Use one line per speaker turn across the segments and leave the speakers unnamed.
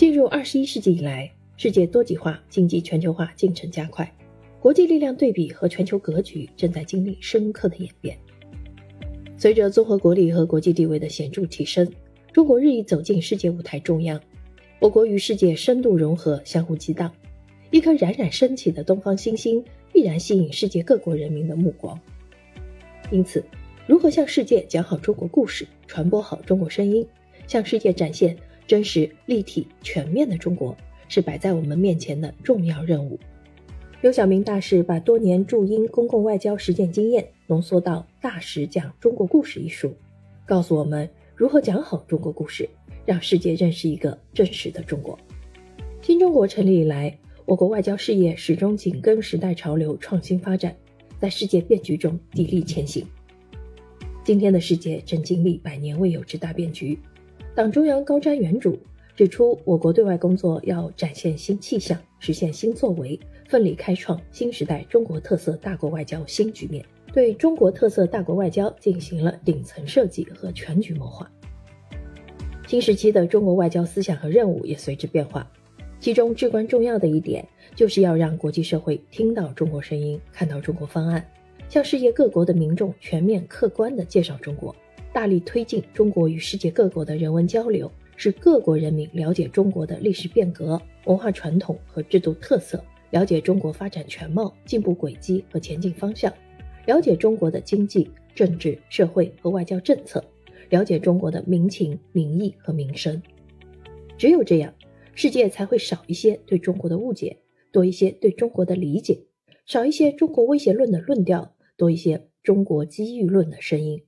进入二十一世纪以来，世界多极化、经济全球化进程加快，国际力量对比和全球格局正在经历深刻的演变。随着综合国力和国际地位的显著提升，中国日益走进世界舞台中央，我国与世界深度融合、相互激荡，一颗冉冉升起的东方新星必然吸引世界各国人民的目光。因此，如何向世界讲好中国故事，传播好中国声音，向世界展现？真实、立体、全面的中国是摆在我们面前的重要任务。刘晓明大使把多年驻英公共外交实践经验浓缩到《大使讲中国故事》一书，告诉我们如何讲好中国故事，让世界认识一个真实的中国。新中国成立以来，我国外交事业始终紧跟时代潮流，创新发展，在世界变局中砥砺前行。今天的世界正经历百年未有之大变局。党中央高瞻远瞩，指出我国对外工作要展现新气象，实现新作为，奋力开创新时代中国特色大国外交新局面，对中国特色大国外交进行了顶层设计和全局谋划。新时期的中国外交思想和任务也随之变化，其中至关重要的一点，就是要让国际社会听到中国声音，看到中国方案，向世界各国的民众全面客观地介绍中国。大力推进中国与世界各国的人文交流，使各国人民了解中国的历史变革、文化传统和制度特色，了解中国发展全貌、进步轨迹和前进方向，了解中国的经济、政治、社会和外交政策，了解中国的民情、民意和民生。只有这样，世界才会少一些对中国的误解，多一些对中国的理解；少一些中国威胁论的论调，多一些中国机遇论的声音。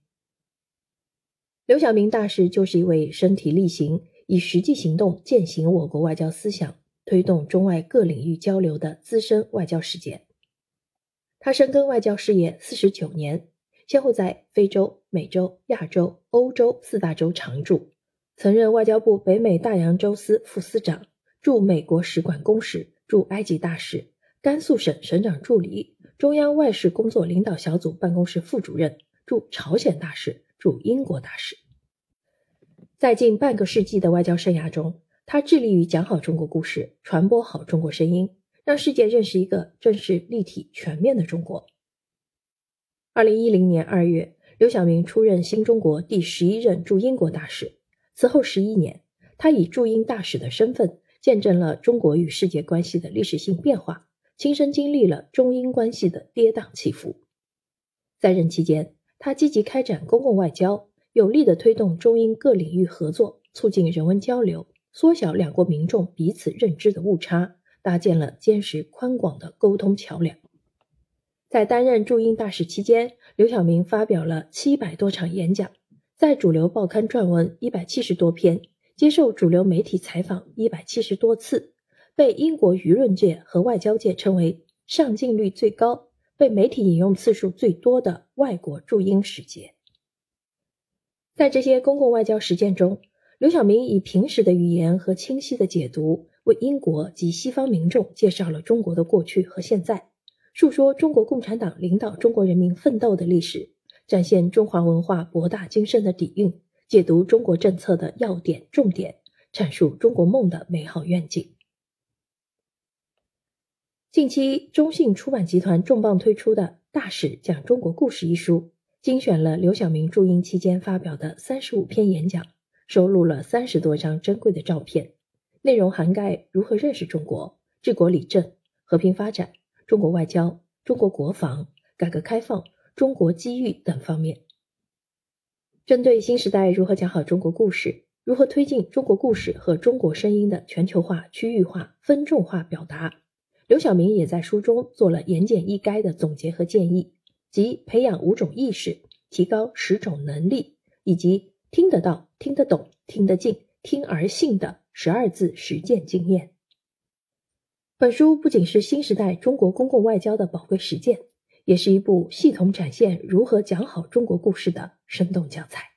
刘晓明大使就是一位身体力行、以实际行动践行我国外交思想、推动中外各领域交流的资深外交使节。他深耕外交事业四十九年，先后在非洲、美洲、亚洲、欧洲四大洲常驻，曾任外交部北美大洋洲司副司长、驻美国使馆公使、驻埃及大使、甘肃省省长助理、中央外事工作领导小组办公室副主任、驻朝鲜大使。驻英国大使，在近半个世纪的外交生涯中，他致力于讲好中国故事，传播好中国声音，让世界认识一个正式、立体、全面的中国。二零一零年二月，刘晓明出任新中国第十一任驻英国大使。此后十一年，他以驻英大使的身份，见证了中国与世界关系的历史性变化，亲身经历了中英关系的跌宕起伏。在任期间，他积极开展公共外交，有力地推动中英各领域合作，促进人文交流，缩小两国民众彼此认知的误差，搭建了坚实宽广的沟通桥梁。在担任驻英大使期间，刘晓明发表了七百多场演讲，在主流报刊撰文一百七十多篇，接受主流媒体采访一百七十多次，被英国舆论界和外交界称为上镜率最高。被媒体引用次数最多的外国驻英使节，在这些公共外交实践中，刘晓明以平实的语言和清晰的解读，为英国及西方民众介绍了中国的过去和现在，述说中国共产党领导中国人民奋斗的历史，展现中华文化博大精深的底蕴，解读中国政策的要点重点，阐述中国梦的美好愿景。近期，中信出版集团重磅推出的《大使讲中国故事》一书，精选了刘晓明驻英期间发表的三十五篇演讲，收录了三十多张珍贵的照片，内容涵盖如何认识中国、治国理政、和平发展、中国外交、中国国防、改革开放、中国机遇等方面。针对新时代如何讲好中国故事，如何推进中国故事和中国声音的全球化、区域化、分众化表达。刘晓明也在书中做了言简意赅的总结和建议，即培养五种意识，提高十种能力，以及听得到、听得懂、听得进、听而信的十二字实践经验。本书不仅是新时代中国公共外交的宝贵实践，也是一部系统展现如何讲好中国故事的生动教材。